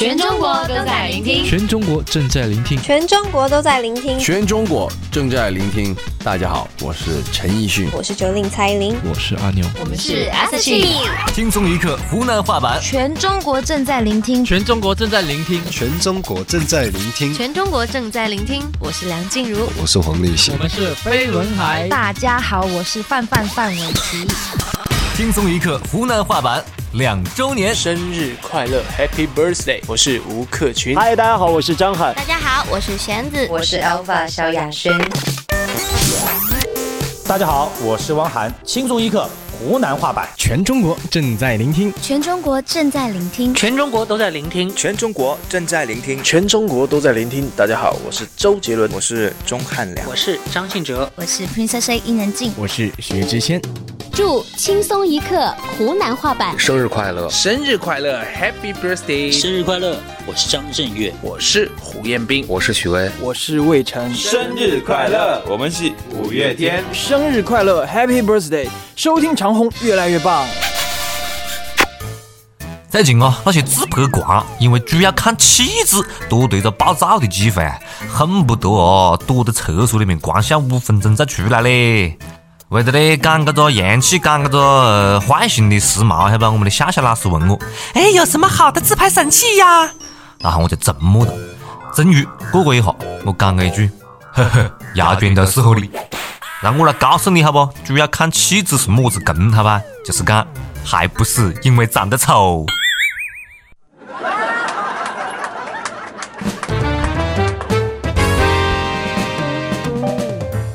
全中国都在聆听，全中国正在聆听，全中国都在聆听，全中国正在聆听。大家好，我是陈奕迅，我是九令蔡依林，我是阿牛，我们是 S H。轻松一刻湖南话版，全中国正在聆听，全中国正在聆听，全中国正在聆听，全中国正在聆听。我是梁静茹，我是黄立行，我们是飞轮海。大家好，我是范范范玮琪。轻松一刻湖南话版两周年生日快乐，Happy Birthday！我是吴克群。嗨，大家好，我是张翰。大家好，我是弦子，我是 Alpha 萧亚轩。大家好，我是汪涵。轻松一刻湖南话版，全中国正在聆听，全中国正在聆听，全中国都在聆听，全中国正在聆听，全中国都在聆听。大家好，我是周杰伦，我是钟汉良，我是张信哲，我是 Princess A 伊能静，我是薛之谦。祝轻松一刻湖南话版生日快乐！生日快乐，Happy Birthday！生日快乐！我是张震岳，我是胡彦斌，我是许巍，我是魏晨。生日快乐！我们是五月天。生日快乐，Happy Birthday！收听长虹越来越棒。最近啊，那些自拍狂因为主要看气质，多对着爆照的机会，恨不得哦躲在厕所里面光笑五分钟再出来嘞。为了呢赶这个洋气，赶这个坏性的时髦，晓得吧？我们的夏夏老师问我：“哎，有什么好的自拍神器呀？”然后我就沉默了。终于过过一下，我讲了一句：“ 呵呵，要卷都适合你。”让我来告诉你好不？主要看气质是么子功，好吧？就是讲，还不是因为长得丑。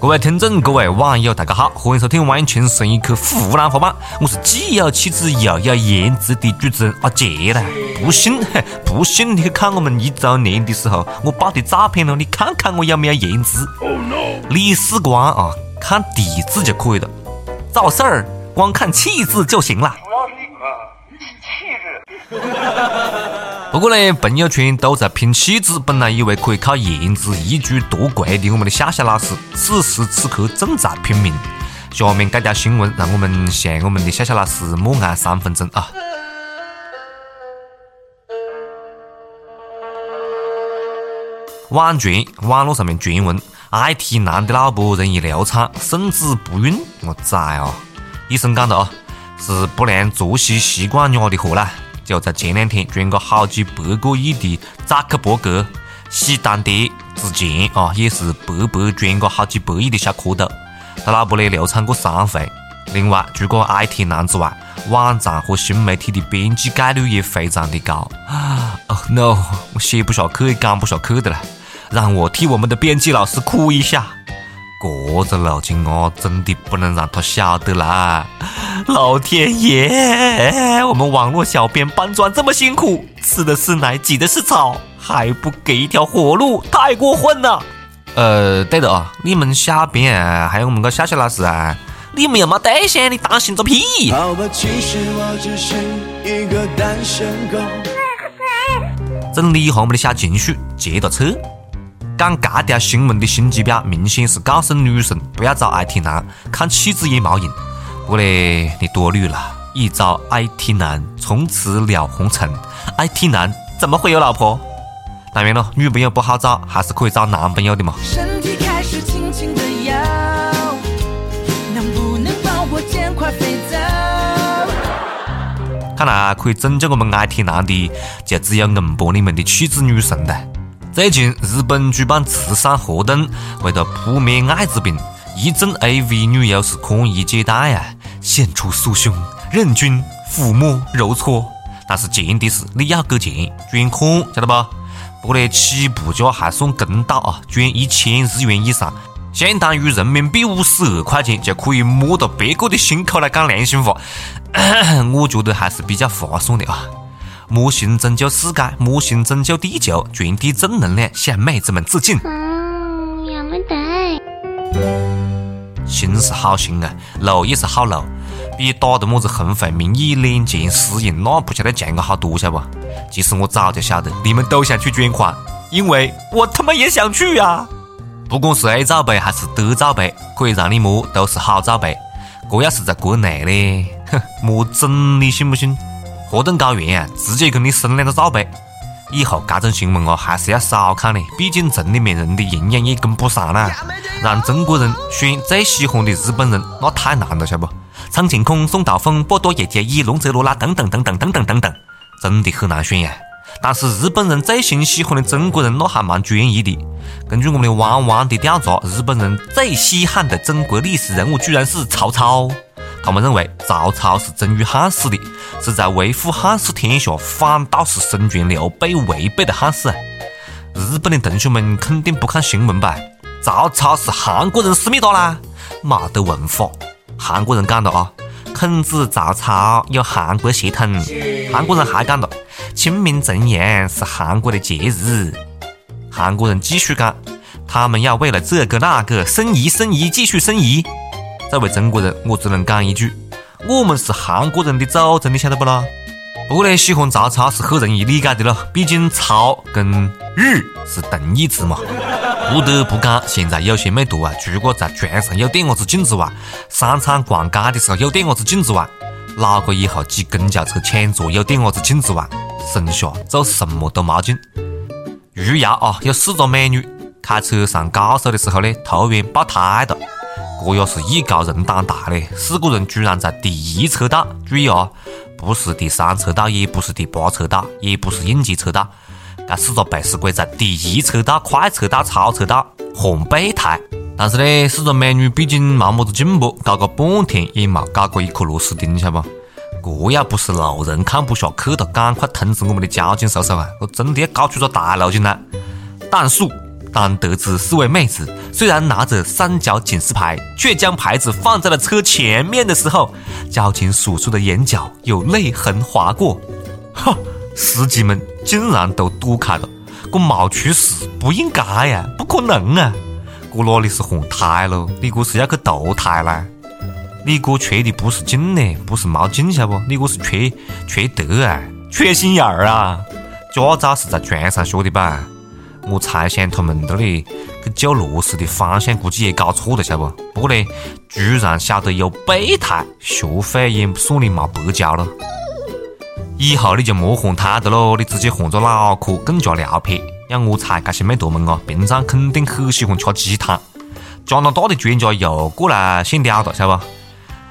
各位听众，各位网友，大家好，欢迎收听《万轻松一刻湖南话版》，我是既有气质又有颜值的主持人阿杰啦。不信，不信你去看我们一周年的时候我爆的照片了，你看看我有没有颜值？哦，no，李世光啊，看底子就可以了，找事儿光看气质就行了。主要是一个气质。不过呢，朋友圈都在拼气质，本来以为可以靠颜值一举夺魁的我们的夏夏老师，此时此刻正在拼命。下面这条新闻，让我们向我们的夏夏老师默哀三分钟啊！网传网络上面传闻，IT 男的老婆容易流产，甚至不孕。我崽啊！医生讲的啊，是不良作息习惯惹的祸啦。就在前两天，捐个好几百个亿的扎克伯格喜当爹之前啊，也是白白赚个好几百亿的小蝌蚪。他老婆呢流产过三回。另外，除过 IT 男之外，网站和新媒体的编辑概率也非常的高。Oh no！我写不下去，也讲不下去的了。让我替我们的编辑老师哭一下。这个老金啊，真的不能让他晓得啦！老天爷，我们网络小编搬砖这么辛苦，吃的是奶，挤的是草，还不给一条活路，太过分了！呃，对的啊，你们小编啊，还有我们个夏夏老师啊，你们又没对象，你担心个屁！好吧，其实我只是一个单身狗整理一下我们的小情绪，接着撤。讲这条新闻的心机婊，明显是告诉女生不要找 IT 男，看气质也冇用。不过嘞，你多虑了，一招 IT 男，从此了红尘。IT 男怎么会有老婆？当然了，女朋友不好找，还是可以找男朋友的嘛。看来可以拯救我们 IT 男的，就只有硬博里面的气质女神了。最近，日本举办慈善活动，为了扑灭艾滋病，一众 AV 女优是宽衣解带啊，献出酥胸，任君抚摸揉搓。但是前提是你要给钱，捐款，晓得不？不过呢，起步价还算公道啊，捐一千日元以上，相当于人民币五十二块钱，就可以摸到别个的心口来讲良心话。我觉得还是比较划算的啊。魔性拯救世界，魔性拯救地球，传递正能量，向妹子们致敬。嗯，要没得。心是好心啊，路也是好路，比打的么子红会名义两钱私营，那不晓得强个好多，晓得不？其实我早就晓得你们都想去捐款，因为我他妈也想去啊！不管是 A 罩杯还是 D 罩杯，可以让你摸，都是好罩杯。这要是在国内呢，哼，摸整你信不信？活动搞完啊，直接给你送两个罩杯。以后这种新闻哦，还是要少看嘞，毕竟城里面人的营养也跟不上啦。让中国人选最喜欢的日本人，那太难了，晓不？苍井空、松岛枫、波多野结衣、龙泽罗拉等等等等等等等等，真的很难选呀。但是日本人最新喜欢的中国人，那还蛮专一的。根据我们的汪汪的调查，日本人最稀罕的中国历史人物居然是曹操。他们认为曹操是忠于汉室的，是在维护汉室天下，反倒是孙权、刘备违背的汉室。日本的同学们肯定不看新闻吧？曹操是韩国人思密达啦，没得文化。韩国人讲的啊，孔子、曹操有韩国血统。韩国人还讲的，清明、重阳是韩国的节日。韩国人继续讲，他们要为了这个那个申遗申遗继续申遗。作为中国人，我只能讲一句：我们是韩国人的祖宗，你晓得不啦？不过呢，喜欢曹操是很容易理解的咯，毕竟曹跟日是同义词嘛。不得不讲，现在有些美图啊，除了在床上有点伢子镜子外，商场逛街的时候有点伢子镜子外，哪个以后挤公交车抢座有点伢子镜子外，剩下做什么都没劲。余姚啊，有四个美女开车上高速的时候呢，突然爆胎了。这也是艺高人胆大嘞！四个人居然在第一车道，注意啊，不是第三车道，也不是第八车道，也不是应急车道，这四个背时鬼在第一车道、快车道、超车道换备胎。但是呢，四个美女毕竟没么子进步，搞个半天也没搞过一颗螺丝钉，晓得不？这要不是路人看不下去了，赶快通知我们的交警叔叔啊！我真的要搞出个大路进来。但是。当得知四位妹子虽然拿着三角警示牌，却将牌子放在了车前面的时候，交警叔叔的眼角有泪痕划过。哈，司机们竟然都躲开了，我没出事不应该呀，不可能啊！这哪里是换胎喽？你这是要去堕胎啦？你哥缺的不是劲呢，不是毛劲，晓不？你这是缺缺德啊，缺心眼儿啊！驾照是在船上学的吧？我猜想他们那里去救螺丝的方向估计也搞错了，晓得不？不过呢，居然晓得有备胎，学费也算你没白交了。以后你就莫换胎的喽，你直接换个脑壳更加撩撇。要我猜，这些妹坨们啊，平常肯定很喜欢吃鸡汤。加拿大的专家又过来献屌了，晓得不？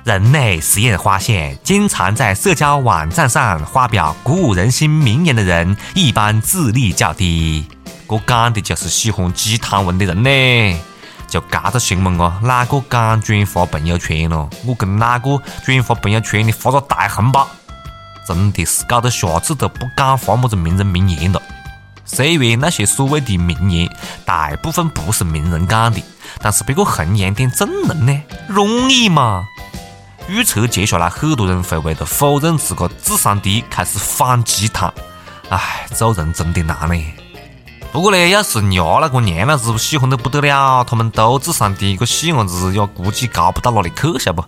人类实验发现，经常在社交网站上发表鼓舞人心名言的人，一般智力较低。这讲的就是喜欢鸡汤文的人呢。就这个新闻啊，哪个敢转发朋友圈咯？我跟哪个转发朋友圈的发个大红包？真的是搞得下次都不敢发么子名人名言了。虽然那些所谓的名言大部分不是名人讲的，但是别个弘扬点正能呢，容易嘛？预测接下来很多人会为了否认自个智商低开始反鸡汤。唉，做人真的难呢。不过呢，要是伢那个娘老子喜欢得不得了，他们都智商低，个细伢子也估计高不到哪里去，晓不？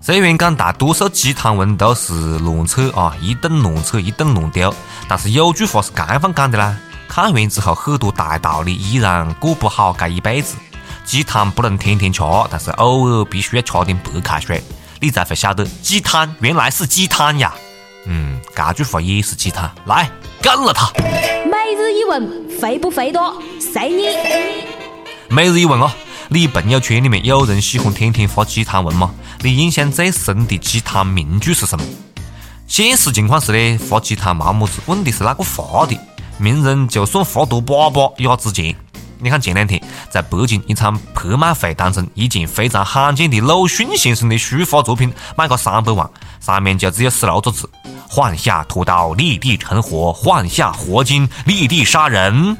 虽然讲大多数鸡汤文都是乱扯啊，一顿乱扯，一顿乱丢，但是有句话是这样讲的啦：看完之后，很多大道理依然过不好这一辈子。鸡汤不能天天吃，但是偶尔必须要吃点白开水，你才会晓得鸡汤原来是鸡汤呀。嗯，这句话也是鸡汤，来干了它。每日一问。肥不肥多？随你。每日一问哦，你朋友圈里面有人喜欢天天发鸡汤文吗？你印象最深的鸡汤名句是什么？现实情况是呢，发鸡汤没么子，问题是哪个发的？名人就算发多粑粑也值钱。你看前两天在北京一场拍卖会当中，一件非常罕见的鲁迅先生的书法作品卖个三百万，上面就只有十六个字。换下屠刀，立地成佛；换下活金，立地杀人。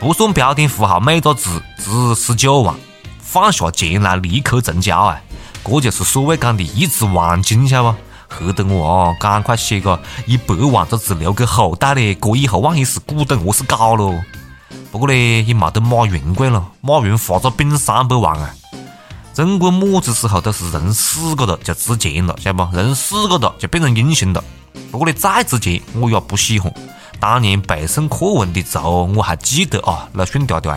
不算标点符号，每个字值十九万。放下钱来立刻成交啊！这就是所谓讲的一纸万金，晓得不？吓得我啊，赶快写个一百万个字留给后代嘞！这以后万一是古董，我是搞喽。不过呢，也没得马云贵了，马云发个饼三百万啊！中国么子时候都是人死个了就值钱了，晓得不？人死个了就变成英雄了。不过呢，再值钱我也不喜欢。当年背诵课文的时候我还记得啊，鲁迅爹爹。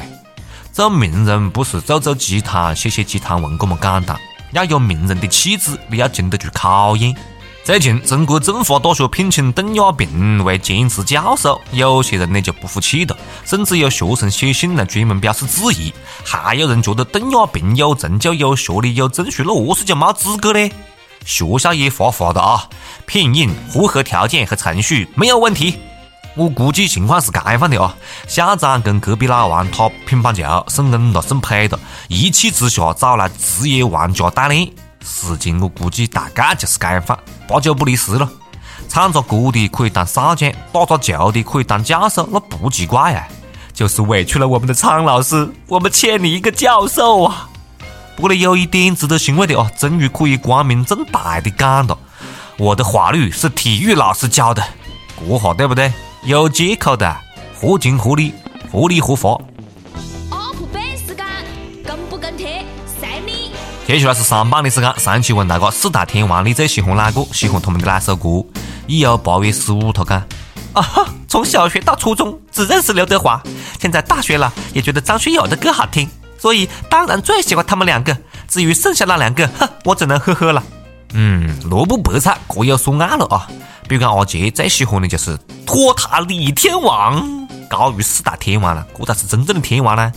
做名人不是做做鸡汤、写写鸡汤文这么简单，要有名人的气质，你要经得住考验。最近，中国政法大学聘请邓亚萍为兼职教授，有些人呢就不服气了，甚至有学生写信来专门表示质疑。还有人觉得邓亚萍有成就、有学历、有证书，那何是就没资格呢？学校也发话的啊，聘任符合条件和程序没有问题。我估计情况是这样的啊，校长跟隔壁老王打乒乓球，宋恩了、宋佩的，一气之下找来职业玩家代练。事情我估计大概就是这样，八九不离十了。唱着歌的可以当少将，打着球的可以当教授，那不奇怪呀。就是委屈了我们的苍老师，我们欠你一个教授啊。不过呢，有一点值得欣慰的哦，终于可以光明正大的讲了，我的法律是体育老师教的，这下对不对？有借口的，合情合理，合理合法。接下来是上榜的时间，上期问大家四大天王你最喜欢哪个？喜欢他们的哪首歌？一有八月十五，他讲啊哈，从小学到初中只认识刘德华，现在大学了也觉得张学友的歌好听，所以当然最喜欢他们两个。至于剩下那两个，哼，我只能呵呵了。嗯，萝卜白菜各有所爱了啊。比如讲阿杰最喜欢的就是托塔李天王，高于四大天王了，这才是真正的天王呢。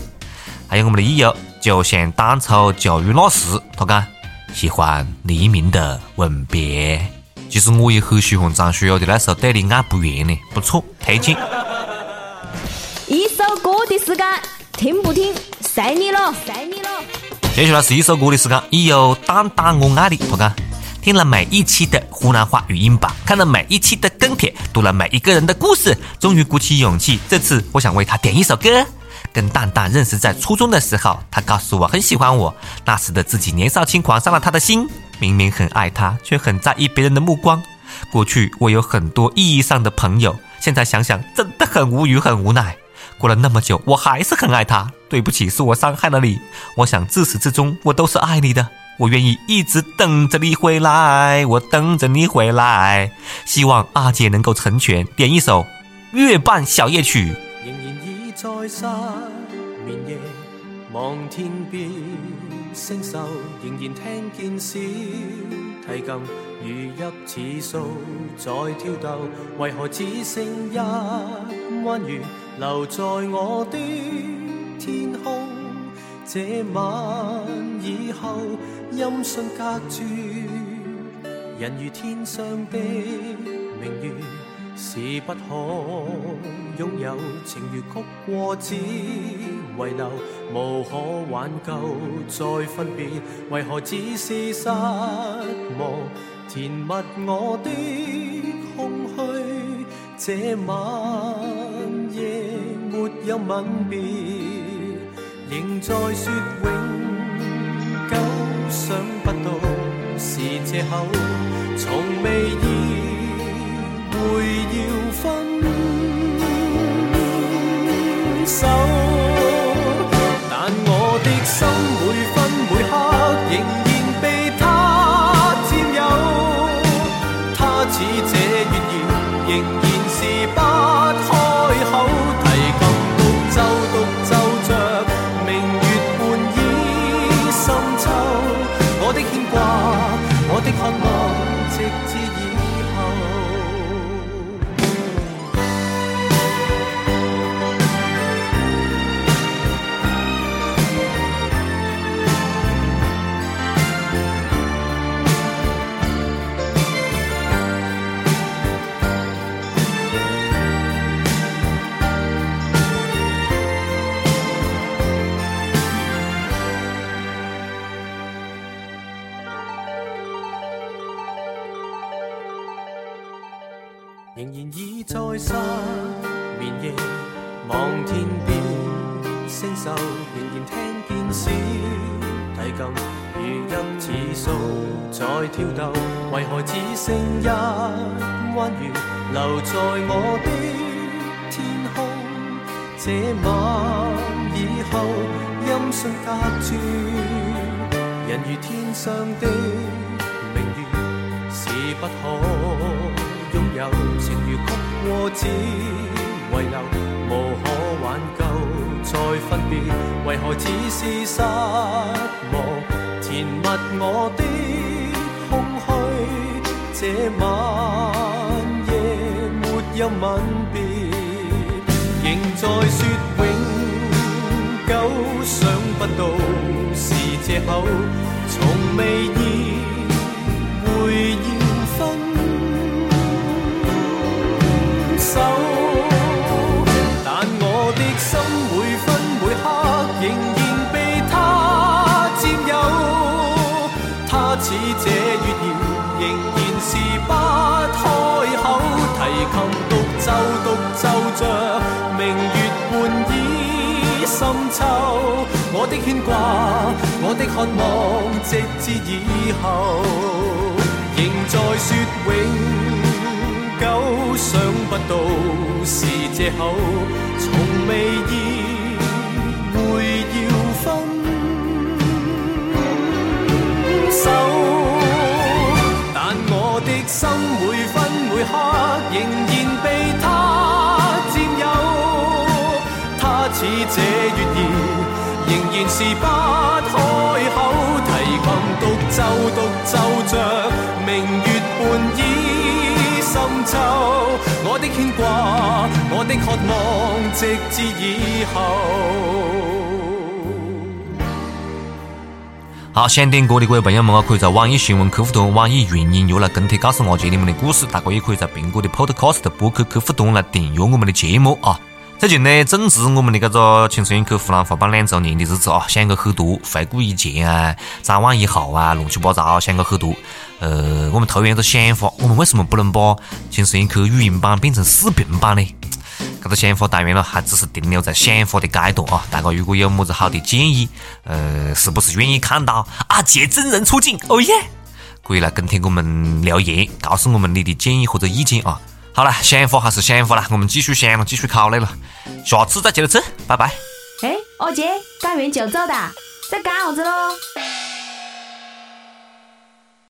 还有我们的益友。就像当初教育那时，他讲喜欢黎明的吻别。其实我也很喜欢张学友的那首《对你爱不完》呢，不错，推荐。一首歌的时间，听不听随你了，随你了。接下来是一首歌的时间，已有淡淡我爱你，他讲听了每一期的湖南话语音版，看了每一期的跟帖，读了每一个人的故事，终于鼓起勇气，这次我想为他点一首歌。跟蛋蛋认识在初中的时候，他告诉我很喜欢我。那时的自己年少轻狂，伤了他的心。明明很爱他，却很在意别人的目光。过去我有很多意义上的朋友，现在想想真的很无语，很无奈。过了那么久，我还是很爱他。对不起，是我伤害了你。我想自始至终我都是爱你的，我愿意一直等着你回来，我等着你回来。希望阿姐能够成全，点一首《月半小夜曲》。仍然已在失眠夜，望天边星宿，仍然听见小提琴如泣似诉在挑逗。为何只剩一弯月留在我的天空？这晚以后，音讯隔绝，人如天上的明月。是不可拥有，情如曲过只遗留，无可挽救再分别，为何只是失望？填密我的空虚，这晚夜没有吻别，仍在说永，想不到是借口，从未意。会要分手，在我的天空？这晚以后，音讯隔绝，人如天上的明月，是不可。拥有情如曲过只遗留，无可挽救再分别，为何只是失望？填密我的空虚，这晚一吻别，仍在说永久，想不到是借口，从未意着明月半倚深秋，我的牵挂，我的渴望，直至以后，仍在说永。久想不到是借口，从未意会要分手，但我的心每分每刻仍然這月兒，仍然是不開口，提琴獨奏獨奏着明月半倚。深秋，我的牽掛，我的渴望，直至以後。好，想点歌的各位朋友们啊，可以在网易新闻客户端、网易云音乐来跟帖告诉阿杰你们的故事。大家也可以在苹果的 Podcast 播客客户端来订阅我们的节目啊。最近呢，正值我们的这个轻松一刻湖南话版两周年的日子啊，想个很多，回顾以前啊，展望以后啊，乱七八糟想个很多。呃，我们突然一个想法，我们为什么不能把轻松一刻语音版变成视频版呢？这个想法当然了，还只是停留在想法的阶段啊。大家如果有么子好的建议，呃，是不是愿意看到阿杰真人出镜？哦耶！可以来跟帖我们留言，告诉我们你的建议或者意见啊。好了，想法还是想法了，我们继续想了，继续考虑了，下次再接着吃，拜拜。哎，二姐，干完就走哒，在干啥子喽？